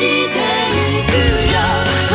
していくよ。